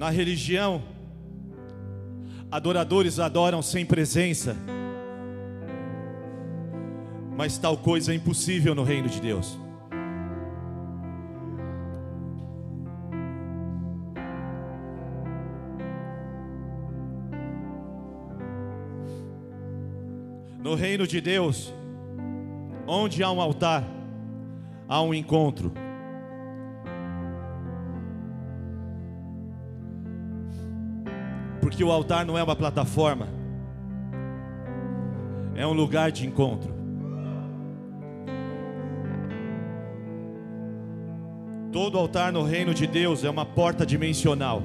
Na religião, adoradores adoram sem presença, mas tal coisa é impossível no reino de Deus. No reino de Deus, onde há um altar, há um encontro. Porque o altar não é uma plataforma, é um lugar de encontro. Todo altar no reino de Deus é uma porta dimensional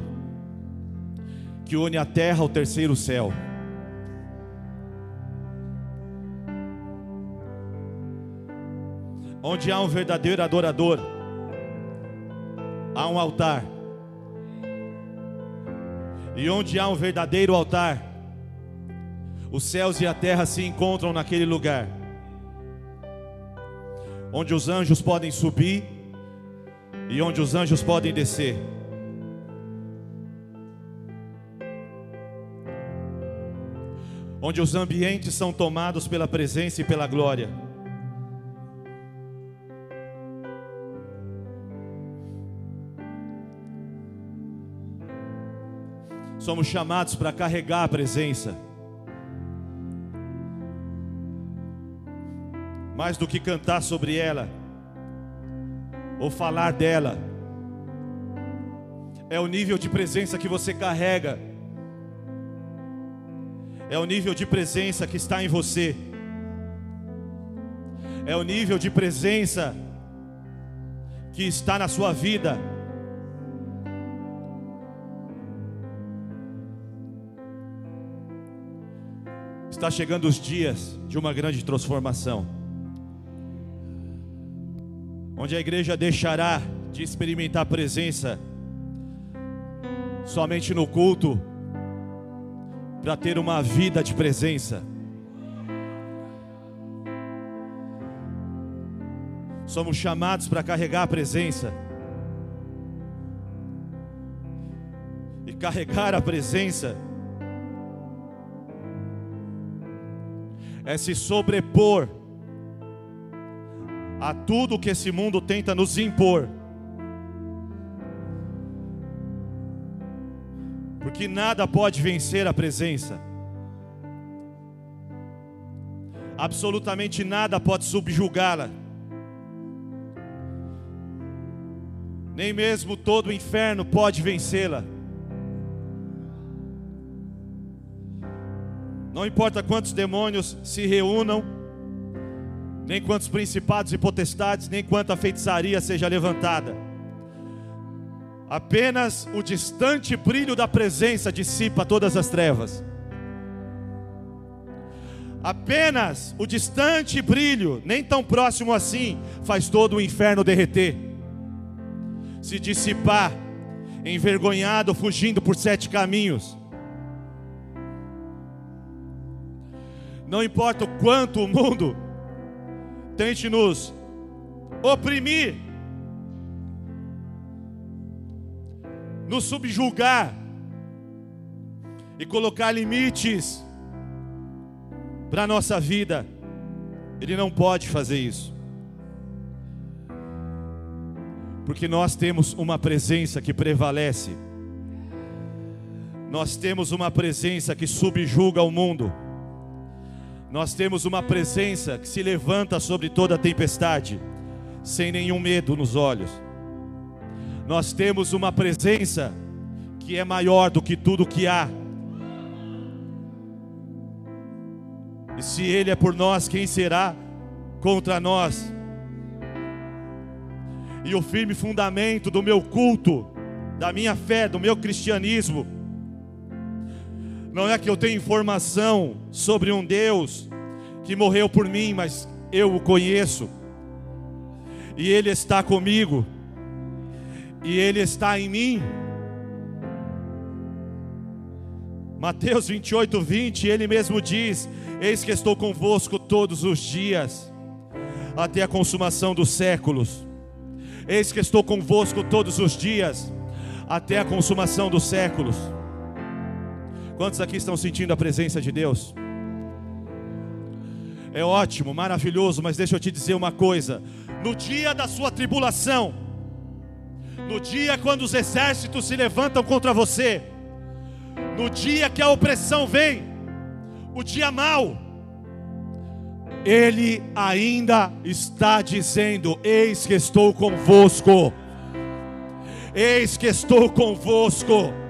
que une a terra ao terceiro céu. Onde há um verdadeiro adorador, há um altar. E onde há um verdadeiro altar, os céus e a terra se encontram naquele lugar. Onde os anjos podem subir e onde os anjos podem descer. Onde os ambientes são tomados pela presença e pela glória. Somos chamados para carregar a presença. Mais do que cantar sobre ela ou falar dela. É o nível de presença que você carrega. É o nível de presença que está em você. É o nível de presença que está na sua vida. Está chegando os dias de uma grande transformação onde a igreja deixará de experimentar a presença somente no culto, para ter uma vida de presença. Somos chamados para carregar a presença. E carregar a presença é se sobrepor a tudo que esse mundo tenta nos impor. Porque nada pode vencer a presença. Absolutamente nada pode subjugá-la. Nem mesmo todo o inferno pode vencê-la. Não importa quantos demônios se reúnam nem quantos principados e potestades, nem quanta feitiçaria seja levantada. Apenas o distante brilho da presença dissipa todas as trevas. Apenas o distante brilho, nem tão próximo assim, faz todo o inferno derreter, se dissipar, envergonhado, fugindo por sete caminhos. Não importa o quanto o mundo tente nos oprimir, nos subjugar e colocar limites para a nossa vida. Ele não pode fazer isso. Porque nós temos uma presença que prevalece. Nós temos uma presença que subjuga o mundo. Nós temos uma presença que se levanta sobre toda tempestade, sem nenhum medo nos olhos. Nós temos uma presença que é maior do que tudo que há. E se Ele é por nós, quem será contra nós? E o firme fundamento do meu culto, da minha fé, do meu cristianismo, não é que eu tenho informação sobre um Deus que morreu por mim, mas eu o conheço. E Ele está comigo. E Ele está em mim. Mateus 28, 20, Ele mesmo diz: Eis que estou convosco todos os dias, até a consumação dos séculos. Eis que estou convosco todos os dias, até a consumação dos séculos. Quantos aqui estão sentindo a presença de Deus? É ótimo, maravilhoso, mas deixa eu te dizer uma coisa: no dia da sua tribulação, no dia quando os exércitos se levantam contra você, no dia que a opressão vem, o dia mau, Ele ainda está dizendo: Eis que estou convosco, eis que estou convosco.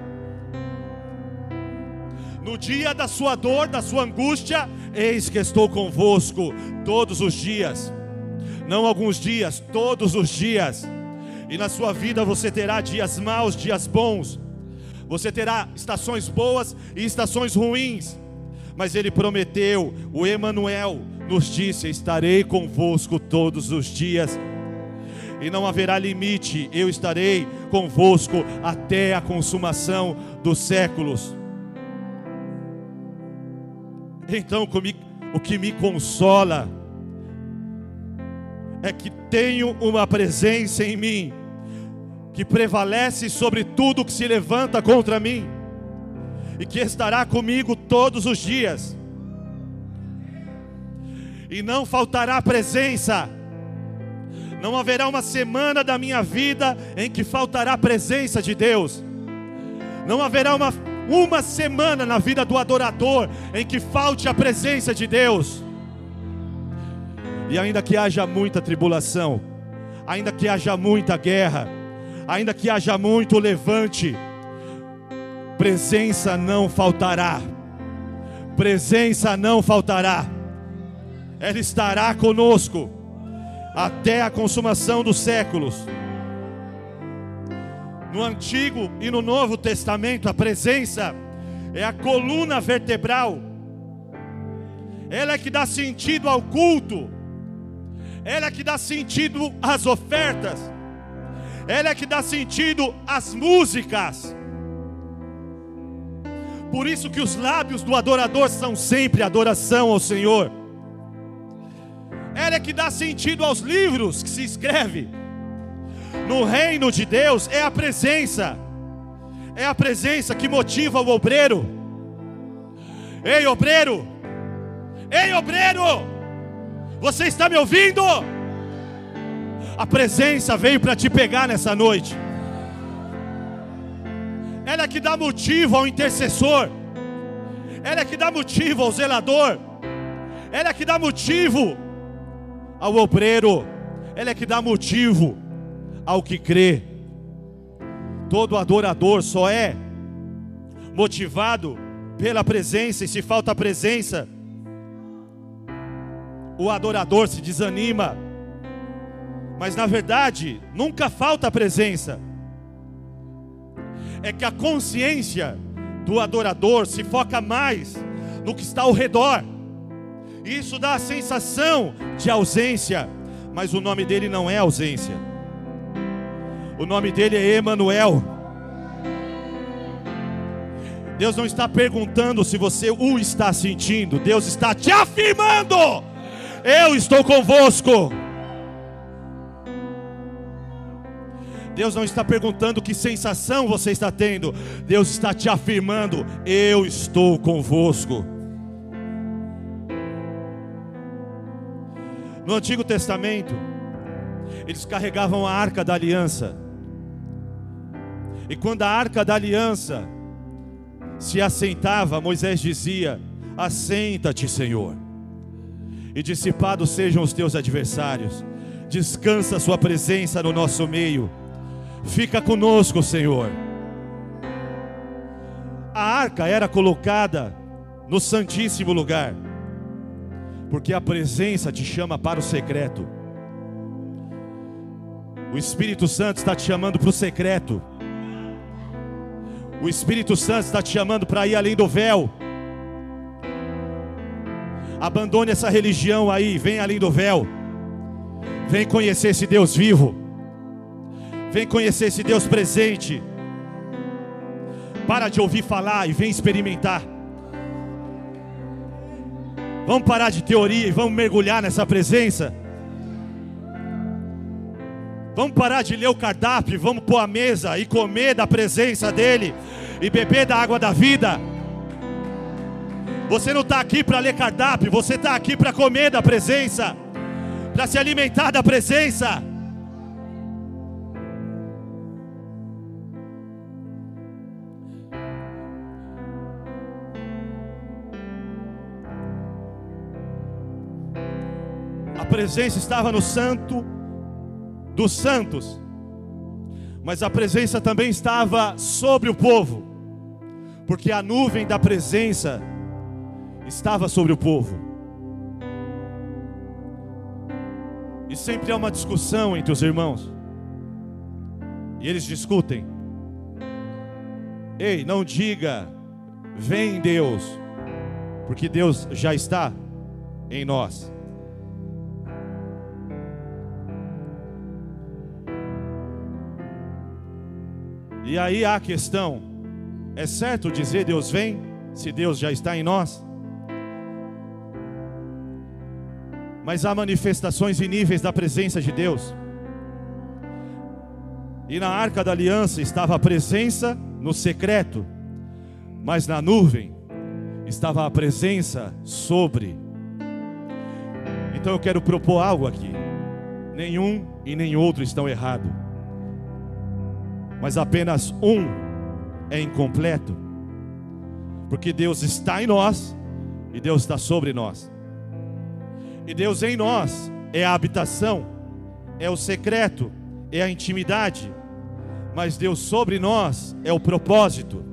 No dia da sua dor, da sua angústia, eis que estou convosco todos os dias, não alguns dias, todos os dias. E na sua vida você terá dias maus, dias bons. Você terá estações boas e estações ruins. Mas ele prometeu, o Emanuel nos disse: "Estarei convosco todos os dias". E não haverá limite, eu estarei convosco até a consumação dos séculos. Então, o que me consola é que tenho uma presença em mim que prevalece sobre tudo que se levanta contra mim e que estará comigo todos os dias. E não faltará presença. Não haverá uma semana da minha vida em que faltará presença de Deus. Não haverá uma uma semana na vida do adorador em que falte a presença de Deus. E ainda que haja muita tribulação, ainda que haja muita guerra, ainda que haja muito levante, presença não faltará. Presença não faltará. Ela estará conosco até a consumação dos séculos no Antigo e no Novo Testamento, a presença é a coluna vertebral, ela é que dá sentido ao culto, ela é que dá sentido às ofertas, ela é que dá sentido às músicas. Por isso que os lábios do adorador são sempre adoração ao Senhor. Ela é que dá sentido aos livros que se escreve no reino de Deus é a presença, é a presença que motiva o obreiro. Ei, obreiro, ei, obreiro, você está me ouvindo? A presença veio para te pegar nessa noite. Ela é que dá motivo ao intercessor, ela é que dá motivo ao zelador, ela é que dá motivo ao obreiro, ela é que dá motivo ao que crê. Todo adorador só é motivado pela presença, e se falta a presença, o adorador se desanima. Mas na verdade, nunca falta a presença. É que a consciência do adorador se foca mais no que está ao redor. Isso dá a sensação de ausência, mas o nome dele não é ausência. O nome dele é Emanuel. Deus não está perguntando se você o está sentindo, Deus está te afirmando: Eu estou convosco. Deus não está perguntando que sensação você está tendo, Deus está te afirmando: Eu estou convosco. No Antigo Testamento, eles carregavam a arca da aliança. E quando a arca da aliança se assentava, Moisés dizia: Assenta-te, Senhor, e dissipados sejam os teus adversários, descansa a Sua presença no nosso meio, fica conosco, Senhor. A arca era colocada no Santíssimo Lugar, porque a presença te chama para o secreto. O Espírito Santo está te chamando para o secreto. O Espírito Santo está te chamando para ir além do véu. Abandone essa religião aí, vem além do véu. Vem conhecer esse Deus vivo. Vem conhecer esse Deus presente. Para de ouvir falar e vem experimentar. Vamos parar de teoria e vamos mergulhar nessa presença. Vamos parar de ler o cardápio, vamos pôr a mesa e comer da presença dEle e beber da água da vida. Você não está aqui para ler cardápio, você está aqui para comer da presença, para se alimentar da presença. A presença estava no santo dos santos, mas a presença também estava sobre o povo, porque a nuvem da presença estava sobre o povo. E sempre há uma discussão entre os irmãos, e eles discutem. Ei, não diga, vem Deus, porque Deus já está em nós. E aí há a questão: é certo dizer Deus vem, se Deus já está em nós? Mas há manifestações e níveis da presença de Deus. E na arca da aliança estava a presença no secreto, mas na nuvem estava a presença sobre. Então eu quero propor algo aqui. Nenhum e nem outro estão errados mas apenas um é incompleto, porque Deus está em nós e Deus está sobre nós, e Deus em nós é a habitação, é o secreto, é a intimidade, mas Deus sobre nós é o propósito.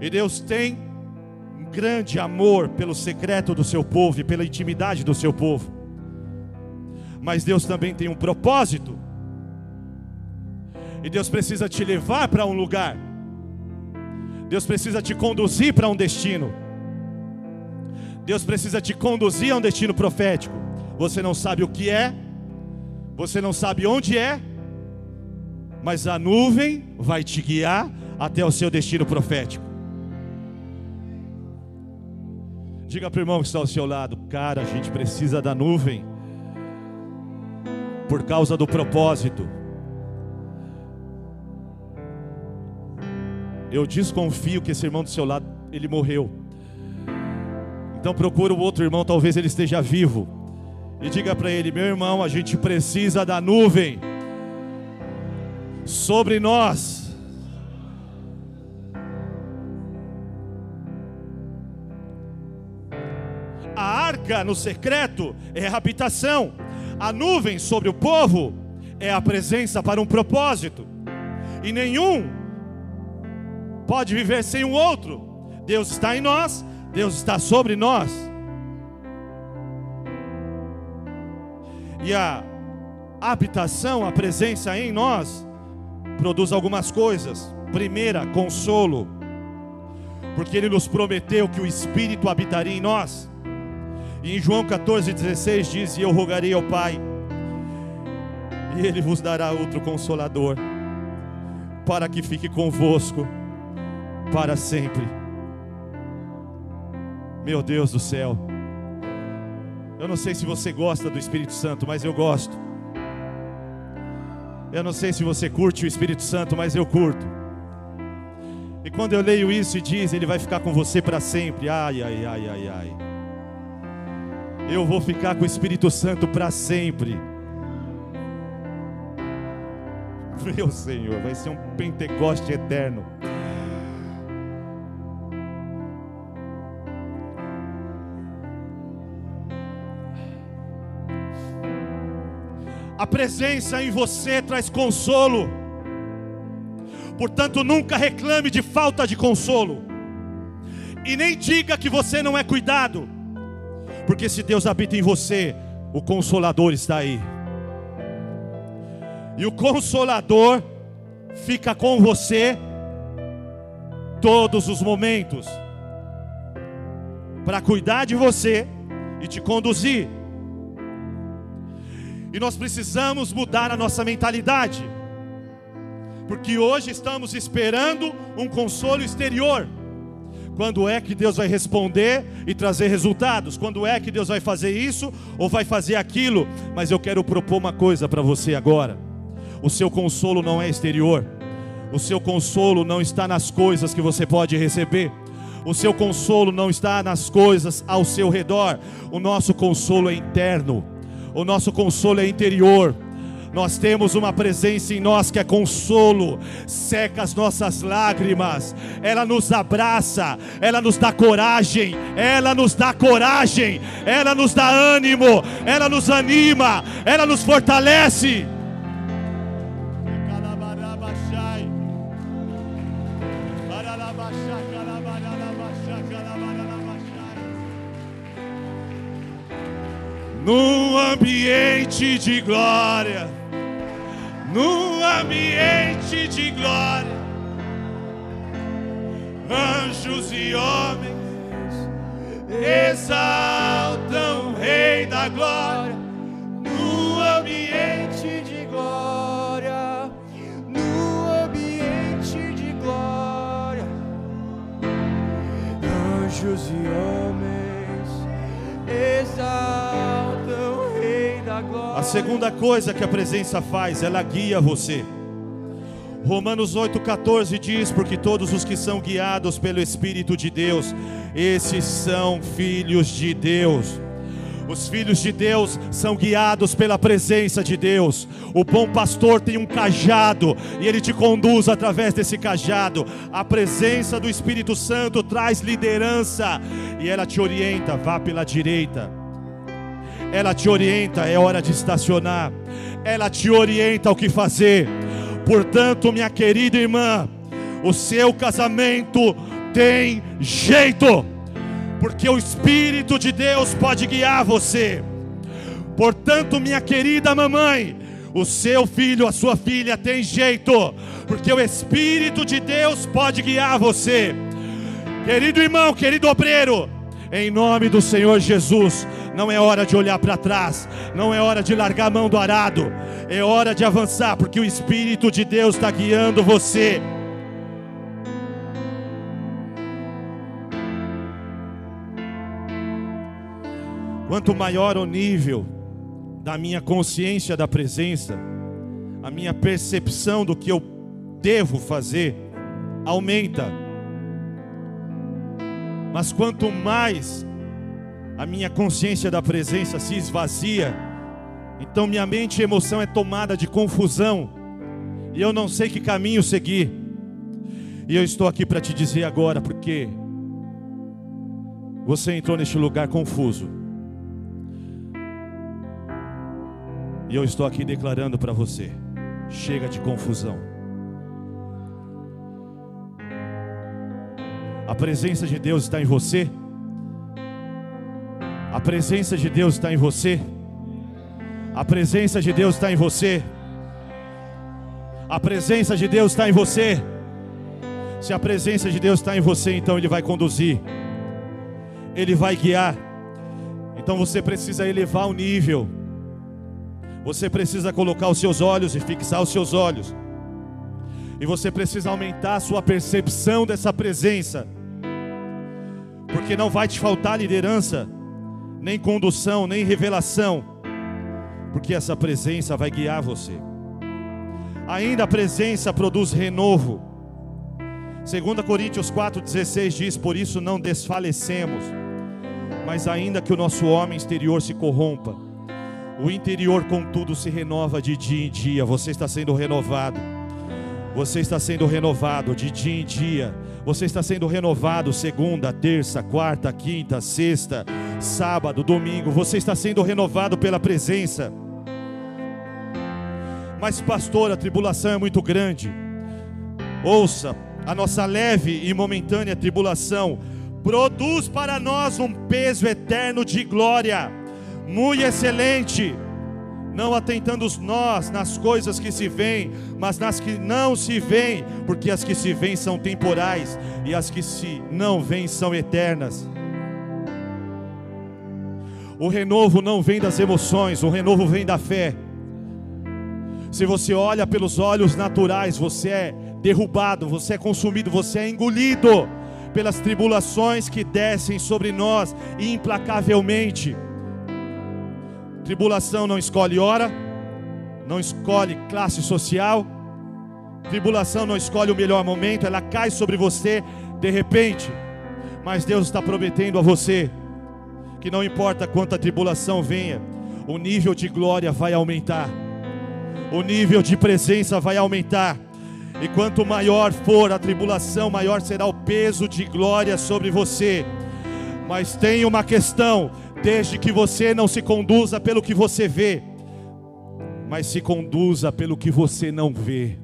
E Deus tem um grande amor pelo secreto do seu povo e pela intimidade do seu povo mas Deus também tem um propósito. E Deus precisa te levar para um lugar. Deus precisa te conduzir para um destino. Deus precisa te conduzir a um destino profético. Você não sabe o que é, você não sabe onde é, mas a nuvem vai te guiar até o seu destino profético. Diga para o irmão que está ao seu lado, cara, a gente precisa da nuvem por causa do propósito. Eu desconfio que esse irmão do seu lado, ele morreu. Então procura o outro irmão, talvez ele esteja vivo. E diga para ele, meu irmão, a gente precisa da nuvem sobre nós. A arca no secreto é a habitação. A nuvem sobre o povo é a presença para um propósito, e nenhum pode viver sem o outro. Deus está em nós, Deus está sobre nós. E a habitação, a presença em nós, produz algumas coisas. Primeira, consolo, porque Ele nos prometeu que o Espírito habitaria em nós. E em João 14,16 diz: E eu rogarei ao Pai, e Ele vos dará outro consolador, para que fique convosco para sempre. Meu Deus do céu, eu não sei se você gosta do Espírito Santo, mas eu gosto. Eu não sei se você curte o Espírito Santo, mas eu curto. E quando eu leio isso e diz, ele vai ficar com você para sempre. Ai, ai, ai, ai, ai eu vou ficar com o Espírito Santo para sempre. Meu Senhor, vai ser um Pentecoste eterno. A presença em você traz consolo. Portanto, nunca reclame de falta de consolo. E nem diga que você não é cuidado. Porque se Deus habita em você, o consolador está aí. E o consolador fica com você todos os momentos para cuidar de você e te conduzir. E nós precisamos mudar a nossa mentalidade. Porque hoje estamos esperando um consolo exterior Quando é que Deus vai responder e trazer resultados? Quando é que Deus vai fazer isso ou vai fazer aquilo? Mas eu quero propor uma coisa para você agora. O seu consolo não é exterior. O seu consolo não está nas coisas que você pode receber. O seu consolo não está nas coisas ao seu redor. O nosso consolo é interno. O nosso consolo é interior. Nós temos uma presença em nós que é consolo, seca as nossas lágrimas, ela nos abraça, ela nos dá coragem, ela nos dá coragem, ela nos dá ânimo, ela nos anima, ela nos fortalece. Num ambiente de glória num ambiente de glória. Anjos e homens exaltam o Rei da glória. Segunda coisa que a presença faz, ela guia você. Romanos 8,14 diz: Porque todos os que são guiados pelo Espírito de Deus, esses são filhos de Deus. Os filhos de Deus são guiados pela presença de Deus. O bom pastor tem um cajado e ele te conduz através desse cajado. A presença do Espírito Santo traz liderança e ela te orienta, vá pela direita ela te orienta, é hora de estacionar, ela te orienta o que fazer. Portanto, minha querida irmã, o seu casamento tem jeito, porque o Espírito de Deus pode guiar você. Portanto, minha querida mamãe, o seu filho, a sua filha tem jeito, porque o Espírito de Deus pode guiar você. Querido irmão, querido obreiro, em nome do Senhor Jesus, não é hora de olhar para trás, não é hora de largar a mão do arado, é hora de avançar, porque o Espírito de Deus está guiando você. Quanto maior o nível da minha consciência da presença, a minha percepção do que eu devo fazer aumenta. Mas quanto mais a minha consciência da presença se esvazia, então minha mente e emoção é tomada de confusão, e eu não sei que caminho seguir. E eu estou aqui para te dizer agora, porque você entrou neste lugar confuso. E eu estou aqui declarando para você: chega de confusão. A presença de Deus está em você. A presença de Deus está em você. A presença de Deus está em você. A presença de Deus está em você. Se a presença de Deus está em você, então Ele vai conduzir, Ele vai guiar. Então você precisa elevar o nível. Você precisa colocar os seus olhos e fixar os seus olhos. E você precisa aumentar a sua percepção dessa presença. Porque não vai te faltar liderança nem condução, nem revelação, porque essa presença vai guiar você. Ainda a presença produz renovo. 2 Coríntios 4,16 diz: Por isso não desfalecemos, mas ainda que o nosso homem exterior se corrompa, o interior, contudo, se renova de dia em dia. Você está sendo renovado. Você está sendo renovado de dia em dia. Você está sendo renovado segunda, terça, quarta, quinta, sexta, sábado, domingo. Você está sendo renovado pela presença. Mas, pastor, a tribulação é muito grande. Ouça, a nossa leve e momentânea tribulação produz para nós um peso eterno de glória, muito excelente não atentando nós nas coisas que se veem, mas nas que não se veem, porque as que se veem são temporais e as que se não veem são eternas. O renovo não vem das emoções, o renovo vem da fé. Se você olha pelos olhos naturais, você é derrubado, você é consumido, você é engolido pelas tribulações que descem sobre nós implacavelmente. Tribulação não escolhe hora, não escolhe classe social, tribulação não escolhe o melhor momento, ela cai sobre você de repente. Mas Deus está prometendo a você que não importa quanta tribulação venha, o nível de glória vai aumentar, o nível de presença vai aumentar. E quanto maior for a tribulação, maior será o peso de glória sobre você. Mas tem uma questão: desde que você não se conduza pelo que você vê, mas se conduza pelo que você não vê.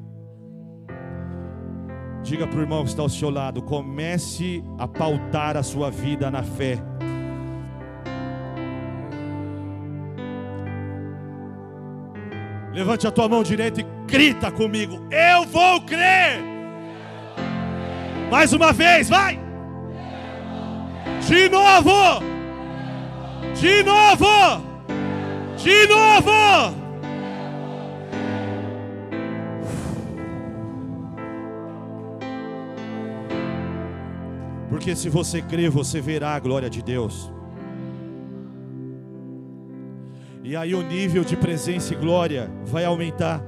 Diga para o irmão que está ao seu lado: comece a pautar a sua vida na fé. Levante a tua mão direita e grita comigo: Eu vou crer. Mais uma vez, vai. De novo. De novo. De novo. Porque se você crer, você verá a glória de Deus. E aí o nível de presença e glória vai aumentar.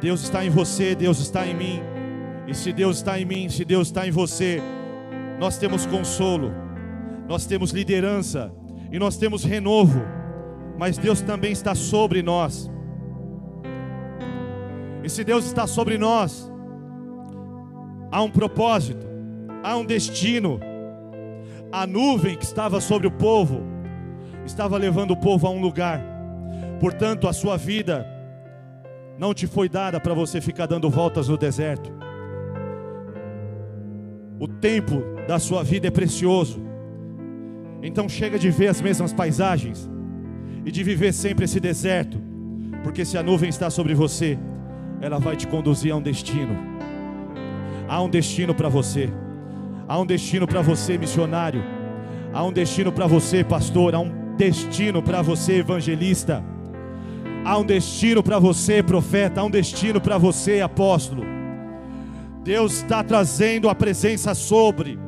Deus está em você, Deus está em mim. E se Deus está em mim, se Deus está em você, nós temos consolo, nós temos liderança e nós temos renovo. Mas Deus também está sobre nós. E se Deus está sobre nós, há um propósito, há um destino. A nuvem que estava sobre o povo estava levando o povo a um lugar. Portanto, a sua vida não te foi dada para você ficar dando voltas no deserto. O tempo da sua vida é precioso. Então chega de ver as mesmas paisagens e de viver sempre esse deserto, porque se a nuvem está sobre você, ela vai te conduzir a um destino. Há um destino para você. Há um destino para você, missionário. Há um destino para você, pastor. Há um destino para você, evangelista. Há um destino para você, profeta. Há um destino para você, apóstolo. Deus está trazendo a presença sobre,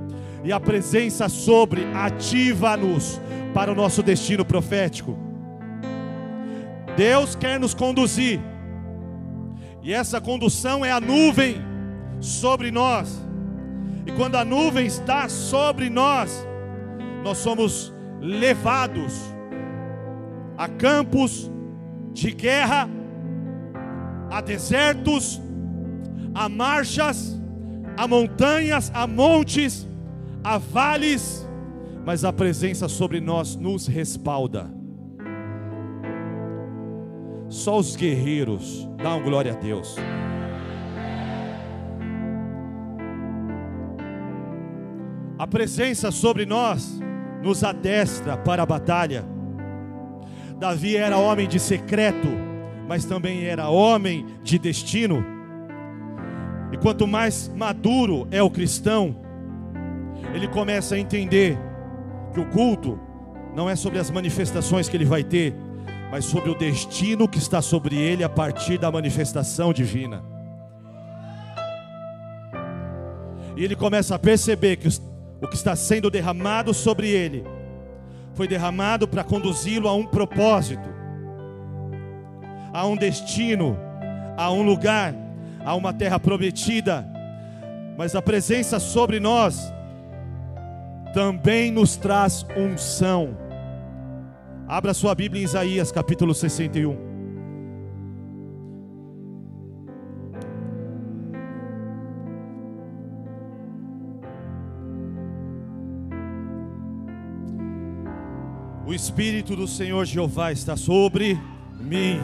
e a presença sobre ativa-nos para o nosso destino profético. Deus quer nos conduzir, e essa condução é a nuvem sobre nós. E quando a nuvem está sobre nós, nós somos levados a campos de guerra, a desertos, a marchas, a montanhas, a montes, a vales, mas a presença sobre nós nos respalda. Só os guerreiros dão glória a Deus. A presença sobre nós nos adestra para a batalha. Davi era homem de secreto, mas também era homem de destino. E quanto mais maduro é o cristão, ele começa a entender que o culto não é sobre as manifestações que ele vai ter, mas sobre o destino que está sobre ele a partir da manifestação divina. E ele começa a perceber que o que está sendo derramado sobre ele foi derramado para conduzi-lo a um propósito, a um destino, a um lugar, a uma terra prometida. Mas a presença sobre nós também nos traz unção. Abra sua Bíblia em Isaías capítulo 61. O Espírito do Senhor Jeová está sobre mim.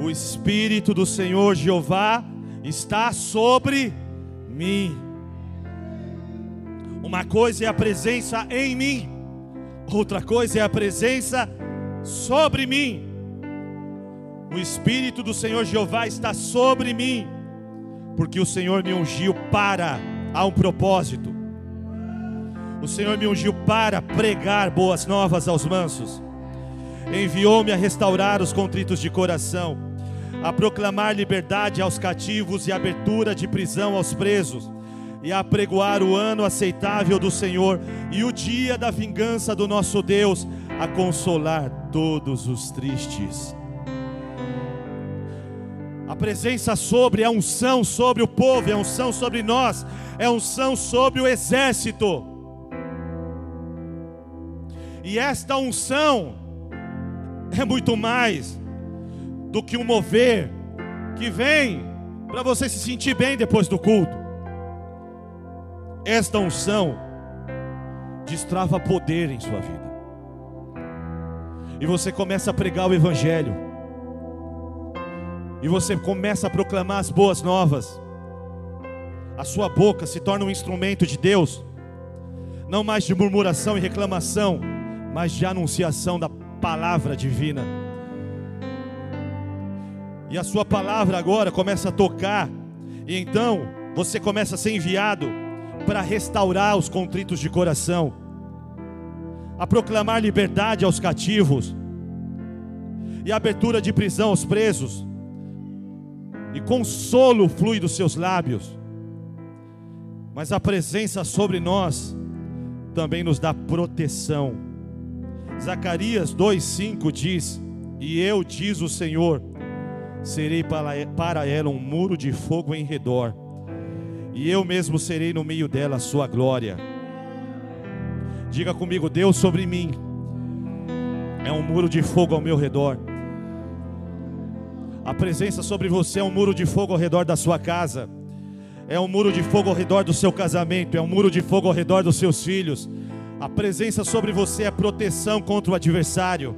O Espírito do Senhor Jeová está sobre mim. Uma coisa é a presença em mim, outra coisa é a presença sobre mim. O Espírito do Senhor Jeová está sobre mim, porque o Senhor me ungiu para a um propósito. O Senhor me ungiu para pregar boas novas aos mansos. Enviou-me a restaurar os contritos de coração, a proclamar liberdade aos cativos e abertura de prisão aos presos, e a pregoar o ano aceitável do Senhor e o dia da vingança do nosso Deus, a consolar todos os tristes. A presença sobre, a unção sobre o povo, é unção sobre nós, é unção sobre o exército. E esta unção é muito mais do que um mover que vem para você se sentir bem depois do culto. Esta unção destrava poder em sua vida. E você começa a pregar o Evangelho. E você começa a proclamar as boas novas. A sua boca se torna um instrumento de Deus, não mais de murmuração e reclamação, mas de anunciação da palavra divina. E a sua palavra agora começa a tocar, e então você começa a ser enviado para restaurar os contritos de coração, a proclamar liberdade aos cativos, e abertura de prisão aos presos, e consolo flui dos seus lábios, mas a presença sobre nós também nos dá proteção. Zacarias 2,5 diz: E eu, diz o Senhor, serei para ela um muro de fogo em redor, e eu mesmo serei no meio dela a sua glória. Diga comigo, Deus sobre mim é um muro de fogo ao meu redor. A presença sobre você é um muro de fogo ao redor da sua casa, é um muro de fogo ao redor do seu casamento, é um muro de fogo ao redor dos seus filhos. A presença sobre você é proteção contra o adversário.